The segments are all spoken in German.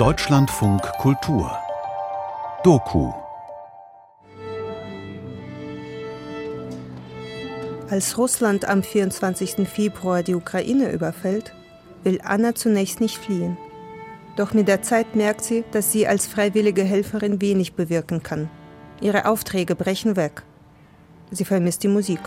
Deutschlandfunk Kultur Doku Als Russland am 24. Februar die Ukraine überfällt, will Anna zunächst nicht fliehen. Doch mit der Zeit merkt sie, dass sie als freiwillige Helferin wenig bewirken kann. Ihre Aufträge brechen weg. Sie vermisst die Musik.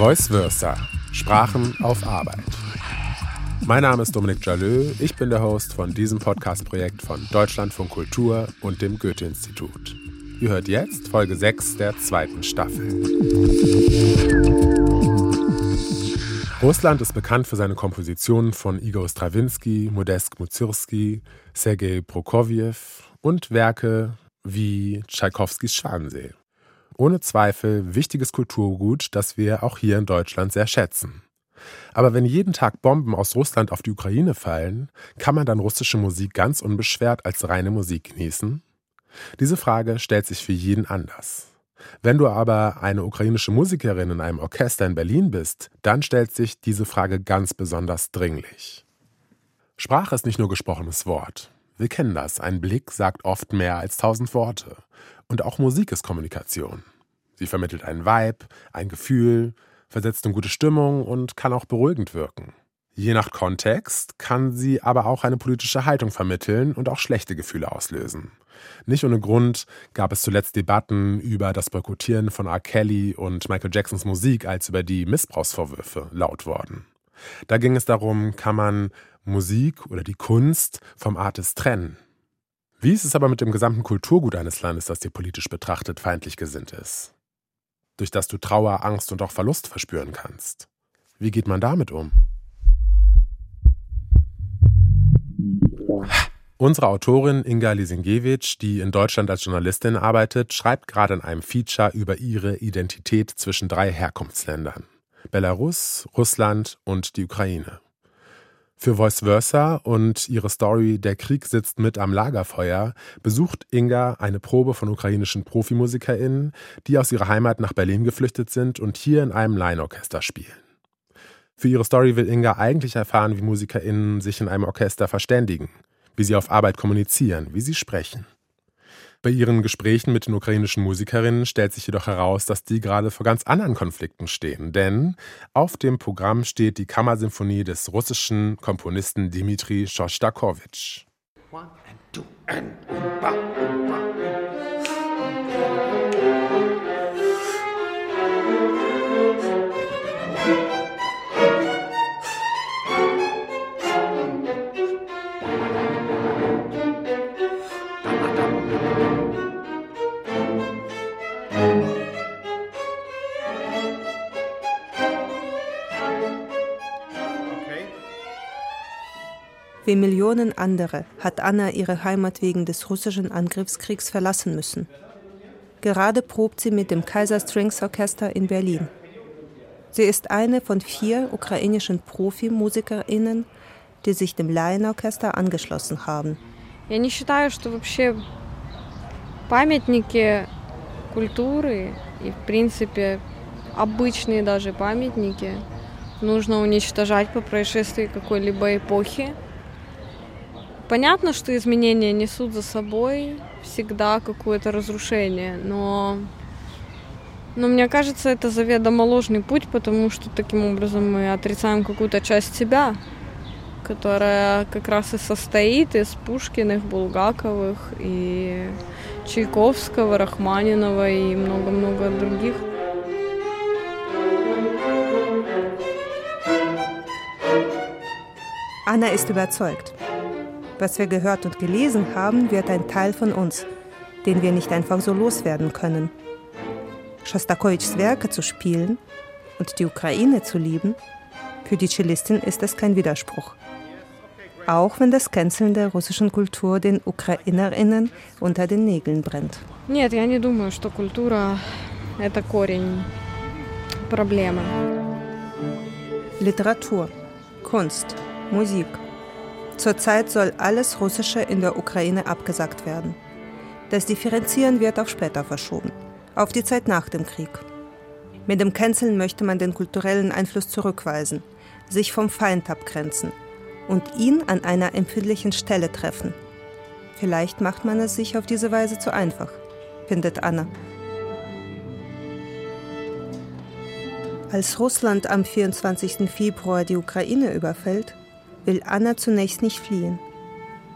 Voice Versa. Sprachen auf Arbeit. Mein Name ist Dominik Jalö. Ich bin der Host von diesem Podcast-Projekt von Deutschlandfunk Kultur und dem Goethe-Institut. Ihr hört jetzt Folge 6 der zweiten Staffel. Russland ist bekannt für seine Kompositionen von Igor Strawinski, Modest Mussorgsky, Sergei Prokofjew und Werke wie Tschaikowskis Schwansee ohne Zweifel wichtiges Kulturgut, das wir auch hier in Deutschland sehr schätzen. Aber wenn jeden Tag Bomben aus Russland auf die Ukraine fallen, kann man dann russische Musik ganz unbeschwert als reine Musik genießen? Diese Frage stellt sich für jeden anders. Wenn du aber eine ukrainische Musikerin in einem Orchester in Berlin bist, dann stellt sich diese Frage ganz besonders dringlich. Sprache ist nicht nur gesprochenes Wort. Wir kennen das. Ein Blick sagt oft mehr als tausend Worte. Und auch Musik ist Kommunikation. Sie vermittelt einen Vibe, ein Gefühl, versetzt eine gute Stimmung und kann auch beruhigend wirken. Je nach Kontext kann sie aber auch eine politische Haltung vermitteln und auch schlechte Gefühle auslösen. Nicht ohne Grund gab es zuletzt Debatten über das Boykottieren von R. Kelly und Michael Jacksons Musik, als über die Missbrauchsvorwürfe laut wurden. Da ging es darum, kann man Musik oder die Kunst vom Artist trennen? Wie ist es aber mit dem gesamten Kulturgut eines Landes, das dir politisch betrachtet feindlich gesinnt ist? Durch das du Trauer, Angst und auch Verlust verspüren kannst. Wie geht man damit um? Unsere Autorin Inga Lisingiewicz, die in Deutschland als Journalistin arbeitet, schreibt gerade in einem Feature über ihre Identität zwischen drei Herkunftsländern. Belarus, Russland und die Ukraine. Für Voice Versa und ihre Story Der Krieg sitzt mit am Lagerfeuer besucht Inga eine Probe von ukrainischen ProfimusikerInnen, die aus ihrer Heimat nach Berlin geflüchtet sind und hier in einem Laienorchester spielen. Für ihre Story will Inga eigentlich erfahren, wie MusikerInnen sich in einem Orchester verständigen, wie sie auf Arbeit kommunizieren, wie sie sprechen. Bei ihren Gesprächen mit den ukrainischen Musikerinnen stellt sich jedoch heraus, dass die gerade vor ganz anderen Konflikten stehen. Denn auf dem Programm steht die Kammersymphonie des russischen Komponisten Dmitri Schostakowitsch. One and two and Wie Millionen andere hat Anna ihre Heimat wegen des russischen Angriffskriegs verlassen müssen. Gerade probt sie mit dem Kaiser Strings Orchester in Berlin. Sie ist eine von vier ukrainischen Profimusikerinnen, die sich dem Laienorchester angeschlossen haben. Я не считаю, что вообще памятники культуры и, в принципе, обычные даже памятники нужно уничтожать по происшествии какой-либо эпохи. Понятно, что изменения несут за собой всегда какое-то разрушение, но, но мне кажется, это заведомо ложный путь, потому что таким образом мы отрицаем какую-то часть себя, которая как раз и состоит из Пушкиных, Булгаковых и Чайковского, Рахманинова и много-много других. Anna ist überzeugt. Was wir gehört und gelesen haben, wird ein Teil von uns, den wir nicht einfach so loswerden können. Schostakowitschs Werke zu spielen und die Ukraine zu lieben, für die Cellistin ist das kein Widerspruch. Auch wenn das Canceln der russischen Kultur den Ukrainerinnen unter den Nägeln brennt. Нет, я не думаю, что культура – это корень проблемы. Literatur, Kunst, Musik – Zurzeit soll alles Russische in der Ukraine abgesagt werden. Das Differenzieren wird auf später verschoben, auf die Zeit nach dem Krieg. Mit dem Canceln möchte man den kulturellen Einfluss zurückweisen, sich vom Feind abgrenzen und ihn an einer empfindlichen Stelle treffen. Vielleicht macht man es sich auf diese Weise zu einfach, findet Anna. Als Russland am 24. Februar die Ukraine überfällt, will Anna zunächst nicht fliehen.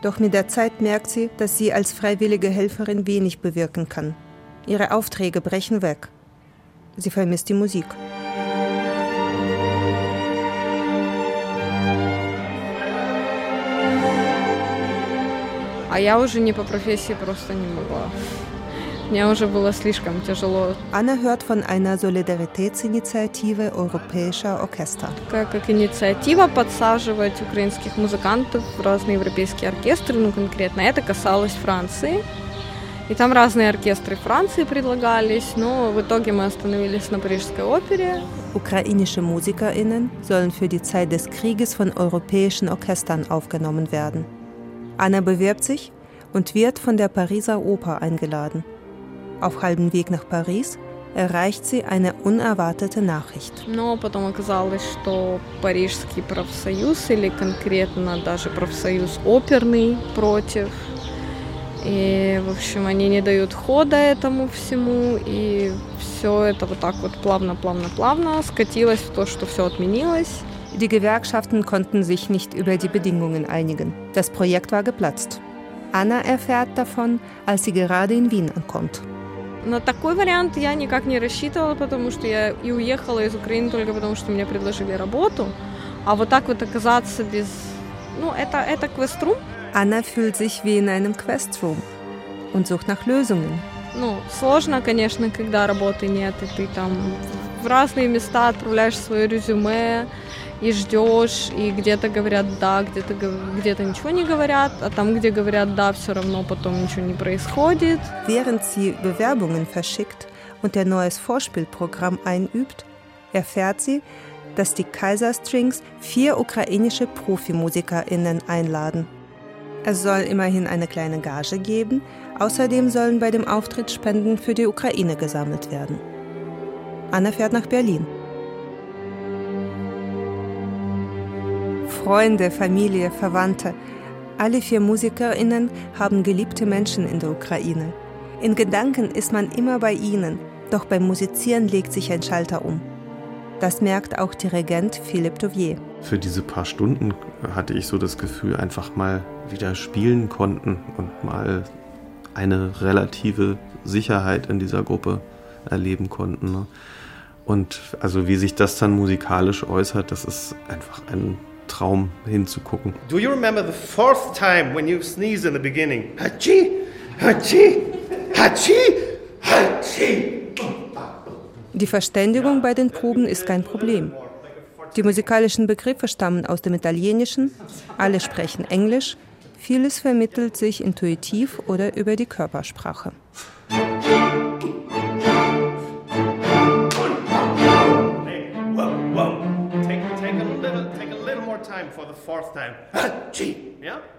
Doch mit der Zeit merkt sie, dass sie als freiwillige Helferin wenig bewirken kann. Ihre Aufträge brechen weg. Sie vermisst die Musik. А я уже не по профессии просто не могла. Мне уже было слишком тяжело. Anna hört von einer Solidaritätsinitiative europäischer Orchester. Как, как инициатива подсаживать украинских музыкантов в разные европейские оркестры, ну конкретно это касалось Франции. И там разные оркестры Франции предлагались, но в итоге мы остановились на Парижской опере. Ukrainische MusikerInnen sollen für die Zeit des Krieges von europäischen Orchestern aufgenommen werden. Anna bewirbt sich und wird von der Pariser Oper eingeladen. Auf halbem Weg nach Paris erreicht sie eine unerwartete Nachricht. Но потом оказалось, что Парижский профсоюз или конкретно даже профсоюз оперный против. И, в общем, они не дают хода этому всему, и все это вот так вот плавно-плавно-плавно скатилось в то, что все отменилось. Die Gewerkschaften konnten sich nicht über die Bedingungen einigen. Das Projekt war geplatzt. Anna erfährt davon, als sie gerade in Wien ankommt. На такой вариант я никак не рассчитывала, потому что я и уехала из Украины только потому, что мне предложили работу. А вот так вот оказаться без... Ну, это, это квеструм. Anna fühlt sich wie in einem Questroom und sucht nach Lösungen. Ну, сложно, конечно, когда работы нет, и ты там в разные места отправляешь свое резюме, и ждешь, и где-то говорят да, где-то где ничего не говорят, а там, где говорят да, все равно потом ничего не происходит. Während sie Bewerbungen verschickt und ihr neues Vorspielprogramm einübt, erfährt sie, dass die Kaiserstrings vier ukrainische ProfimusikerInnen einladen. Es soll immerhin eine kleine Gage geben, außerdem sollen bei dem Auftritt Spenden für die Ukraine gesammelt werden. Anna fährt nach Berlin. Freunde, Familie, Verwandte. Alle vier MusikerInnen haben geliebte Menschen in der Ukraine. In Gedanken ist man immer bei ihnen, doch beim Musizieren legt sich ein Schalter um. Das merkt auch Dirigent Philippe Touvier. Für diese paar Stunden hatte ich so das Gefühl, einfach mal wieder spielen konnten und mal eine relative Sicherheit in dieser Gruppe erleben konnten. Ne? Und also wie sich das dann musikalisch äußert, das ist einfach ein Traum hinzugucken. Do you remember the fourth time when you sneezed in the beginning? Hachi, hachi, hachi, hachi. Die Verständigung bei den Proben ist kein Problem. Die musikalischen Begriffe stammen aus dem Italienischen, alle sprechen Englisch, vieles vermittelt sich intuitiv oder über die Körpersprache.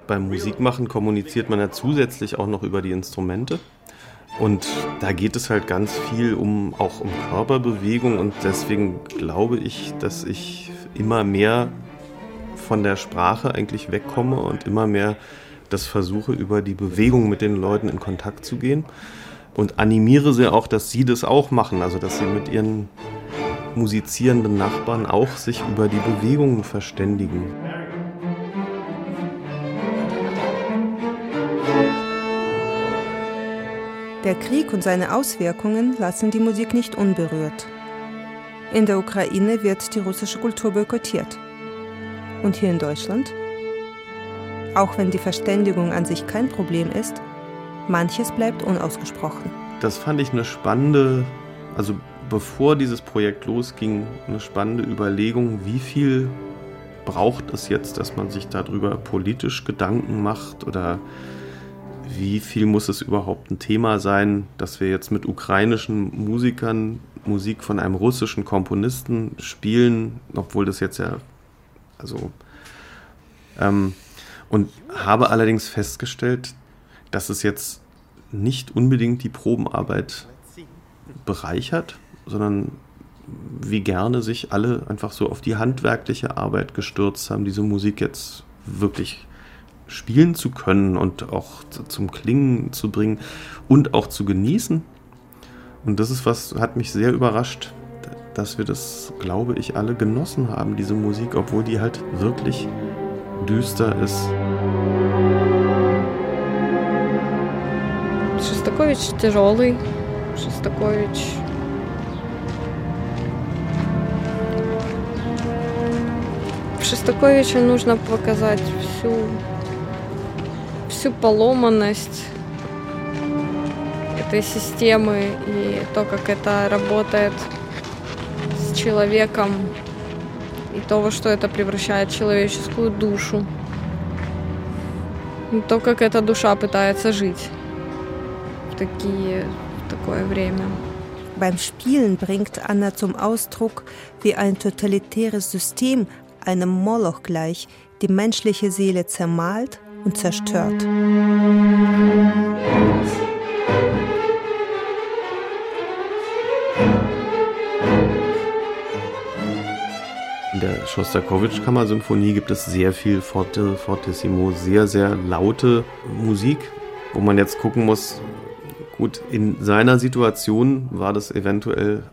Beim Musikmachen kommuniziert man ja zusätzlich auch noch über die Instrumente. Und da geht es halt ganz viel um auch um Körperbewegung. Und deswegen glaube ich, dass ich immer mehr von der Sprache eigentlich wegkomme und immer mehr das versuche, über die Bewegung mit den Leuten in Kontakt zu gehen. Und animiere sie auch, dass sie das auch machen, also dass sie mit ihren musizierenden Nachbarn auch sich über die Bewegungen verständigen. Der Krieg und seine Auswirkungen lassen die Musik nicht unberührt. In der Ukraine wird die russische Kultur boykottiert. Und hier in Deutschland? Auch wenn die Verständigung an sich kein Problem ist, manches bleibt unausgesprochen. Das fand ich eine spannende, also bevor dieses Projekt losging, eine spannende Überlegung, wie viel braucht es jetzt, dass man sich darüber politisch Gedanken macht oder wie viel muss es überhaupt ein Thema sein, dass wir jetzt mit ukrainischen Musikern Musik von einem russischen Komponisten spielen, obwohl das jetzt ja, also, ähm, Und habe allerdings festgestellt, dass es jetzt nicht unbedingt die Probenarbeit bereichert, sondern wie gerne sich alle einfach so auf die handwerkliche Arbeit gestürzt haben, diese Musik jetzt wirklich spielen zu können und auch zum Klingen zu bringen und auch zu genießen. Und das ist was, hat mich sehr überrascht, dass wir das, glaube ich, alle genossen haben, diese Musik, obwohl die halt wirklich düster ist. Шостакович тяжелый. Шостакович В Шостаковиче нужно показать всю, всю поломанность этой системы и то, как это работает с человеком, и то, во что это превращает человеческую душу. И то, как эта душа пытается жить в, такие, в такое время. Beim Spielen bringt Anna zum Ausdruck, wie ein totalitäres System einem Moloch gleich, die menschliche Seele zermalt und zerstört. In der Schostakowitsch-Kammersymphonie gibt es sehr viel Forte, Fortissimo, sehr, sehr laute Musik, wo man jetzt gucken muss, gut, in seiner Situation war das eventuell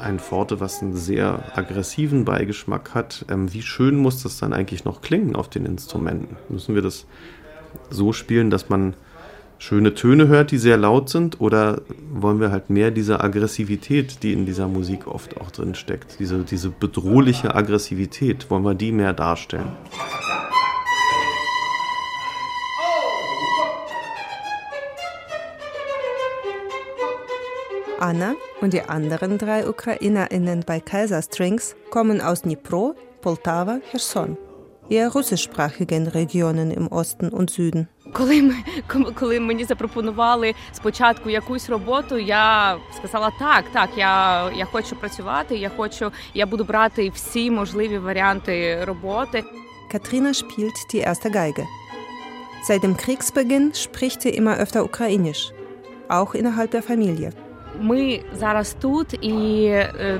ein Forte, was einen sehr aggressiven Beigeschmack hat. Ähm, wie schön muss das dann eigentlich noch klingen auf den Instrumenten? Müssen wir das so spielen, dass man schöne Töne hört, die sehr laut sind? Oder wollen wir halt mehr diese Aggressivität, die in dieser Musik oft auch drin steckt, diese, diese bedrohliche Aggressivität, wollen wir die mehr darstellen? Anna und die anderen drei UkrainerInnen bei Kaiserstrings kommen aus Dnipro, Poltava, Cherson, eher russischsprachigen Regionen im Osten und Süden. Коли ми коли мені запропонували спочатку якусь роботу, я сказала так, так, я я хочу працювати, я хочу, я буду брати всі можливі варіанти роботи. Katrina spielt die erste Geige. Seit dem Kriegsbeginn spricht sie immer öfter Ukrainisch, auch innerhalb der Familie. Ми зараз тут, і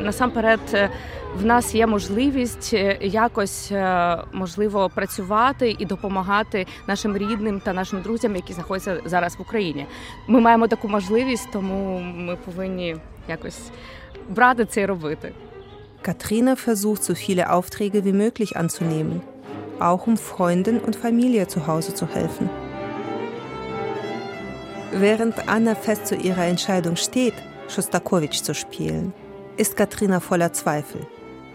насамперед в нас є можливість якось можливо працювати і допомагати нашим рідним та нашим друзям, які знаходяться зараз в Україні. Ми маємо таку можливість, тому ми повинні якось брати це і робити. Katrina versucht, so viele Aufträge wie möglich anzunehmen, auch um Freunden und Familie zu Hause zu helfen. Während Anna fest zu ihrer Entscheidung steht, Schostakowitsch zu spielen, ist Katrina voller Zweifel.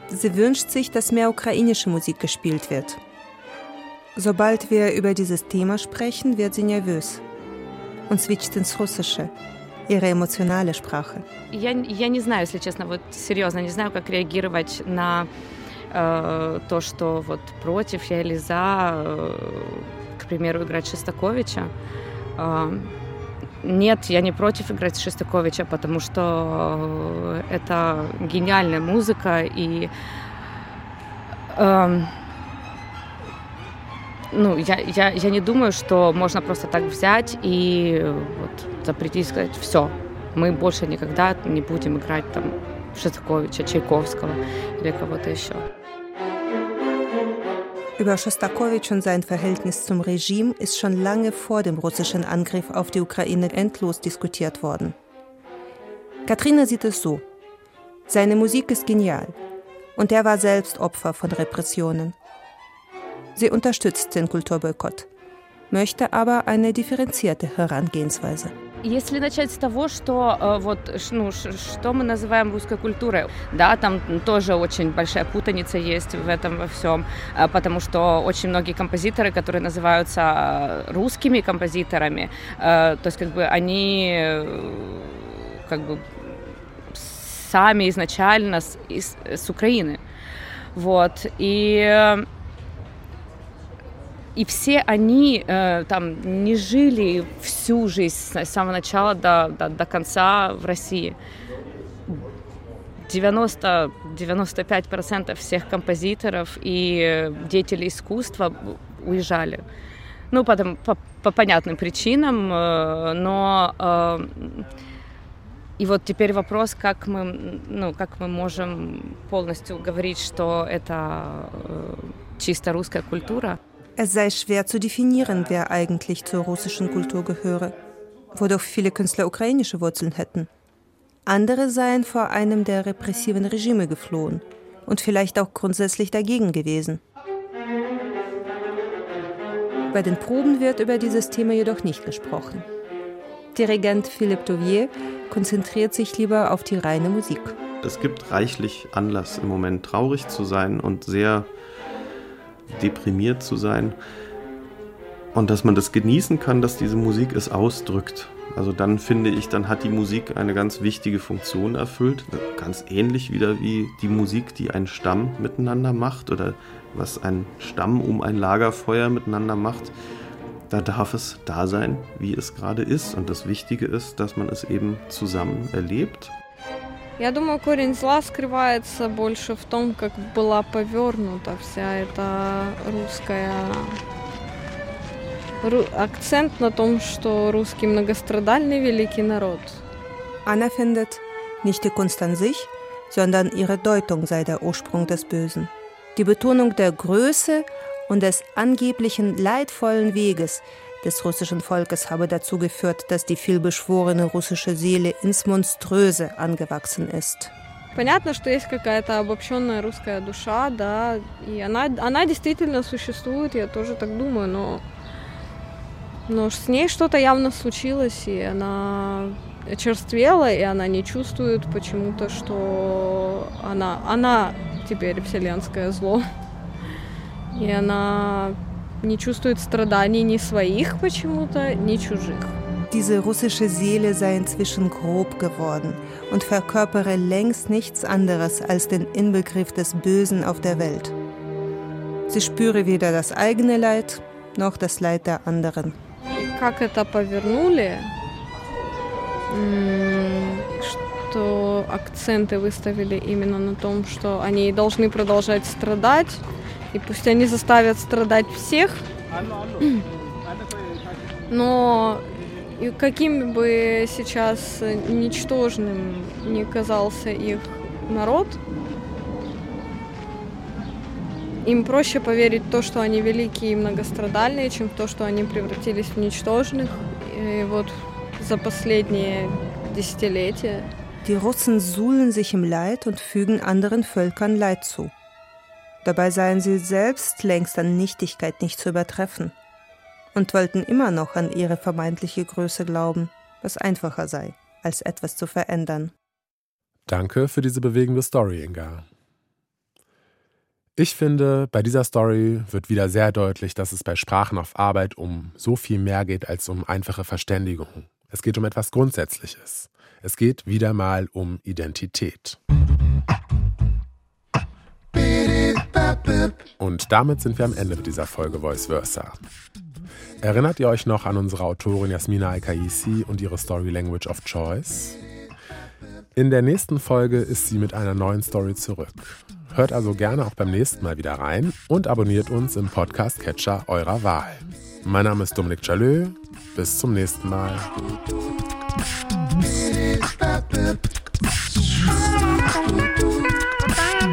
Sie wünscht sich, dass mehr ukrainische Musik gespielt wird. Sobald wir über dieses Thema sprechen, wird sie nervös und switcht ins Russische, ihre emotionale Sprache. Я, я не знаю, если честно, вот серьезно, не знаю, как реагировать на э, то, что вот против я или за, э, к примеру, играть Шостаковича. Э, Нет, я не против играть Шестаковича, потому что это гениальная музыка и э, ну, я, я, я не думаю, что можно просто так взять и вот, запретить, сказать, все, мы больше никогда не будем играть там Шестаковича, Чайковского или кого-то еще. Über Schostakowitsch und sein Verhältnis zum Regime ist schon lange vor dem russischen Angriff auf die Ukraine endlos diskutiert worden. Katrina sieht es so. Seine Musik ist genial und er war selbst Opfer von Repressionen. Sie unterstützt den Kulturboykott, möchte aber eine differenzierte Herangehensweise. Если начать с того, что э, вот ну, что мы называем русской культурой, да, там тоже очень большая путаница есть в этом во всем, э, потому что очень многие композиторы, которые называются э, русскими композиторами, то есть как бы они как бы сами изначально с, с Украины, вот и и все они э, там не жили всю жизнь с самого начала до, до, до конца в России. 90-95% всех композиторов и деятелей искусства уезжали. Ну, потом, по, по понятным причинам, но и вот теперь вопрос, как мы, ну, как мы можем полностью говорить, что это чисто русская культура. Es sei schwer zu definieren, wer eigentlich zur russischen Kultur gehöre, wo doch viele Künstler ukrainische Wurzeln hätten. Andere seien vor einem der repressiven Regime geflohen und vielleicht auch grundsätzlich dagegen gewesen. Bei den Proben wird über dieses Thema jedoch nicht gesprochen. Dirigent Philippe Tovier konzentriert sich lieber auf die reine Musik. Es gibt reichlich Anlass im Moment traurig zu sein und sehr deprimiert zu sein. Und dass man das genießen kann, dass diese Musik es ausdrückt. Also dann finde ich, dann hat die Musik eine ganz wichtige Funktion erfüllt. Ganz ähnlich wieder wie die Musik, die ein Stamm miteinander macht oder was ein Stamm um ein Lagerfeuer miteinander macht. Da darf es da sein, wie es gerade ist. Und das Wichtige ist, dass man es eben zusammen erlebt Я думаю, корень зла скрывается больше в том, как была повернута вся эта русская... Ру... Акцент на том, что русский многострадальный великий народ. Anna findet, nicht die Kunst an sich, sondern ihre Deutung sei der Ursprung des Bösen. Die Betonung der Größe und des angeblichen leidvollen Weges, des russischen Volkes habe dazu geführt, dass die vielbeschworene russische Seele ins Monströse angewachsen ist. Понятно, что есть какая-то обобщенная русская душа, да, и она, она действительно существует, я тоже так думаю, но, но с ней что-то явно случилось, и она очерствела, и она не чувствует почему-то, что она, она теперь вселенское зло. И она не чувствует страданий ни своих почему-то, ни чужих. Diese russische Seele sei inzwischen grob geworden und verkörpere längst nichts anderes als den Inbegriff des Bösen auf der Welt. Sie spüre weder das eigene Leid noch das Leid der anderen. Как это повернули, что акценты выставили именно на том, что они должны продолжать страдать, И пусть они заставят страдать всех. Но каким бы сейчас ничтожным ни казался их народ, им проще поверить в то, что они великие и многострадальные, чем в то, что они превратились в ничтожных. И вот за последние десятилетия. Die Russen suhlen sich im Leid und fügen anderen Völkern Leid zu. Dabei seien sie selbst längst an Nichtigkeit nicht zu übertreffen und wollten immer noch an ihre vermeintliche Größe glauben, was einfacher sei, als etwas zu verändern. Danke für diese bewegende Story, Inga. Ich finde, bei dieser Story wird wieder sehr deutlich, dass es bei Sprachen auf Arbeit um so viel mehr geht als um einfache Verständigung. Es geht um etwas Grundsätzliches. Es geht wieder mal um Identität. Und damit sind wir am Ende dieser Folge Voice Versa. Erinnert ihr euch noch an unsere Autorin Jasmina Al-Kaisi und ihre Story Language of Choice? In der nächsten Folge ist sie mit einer neuen Story zurück. Hört also gerne auch beim nächsten Mal wieder rein und abonniert uns im Podcast-Catcher eurer Wahl. Mein Name ist Dominik Jalö. Bis zum nächsten Mal. You.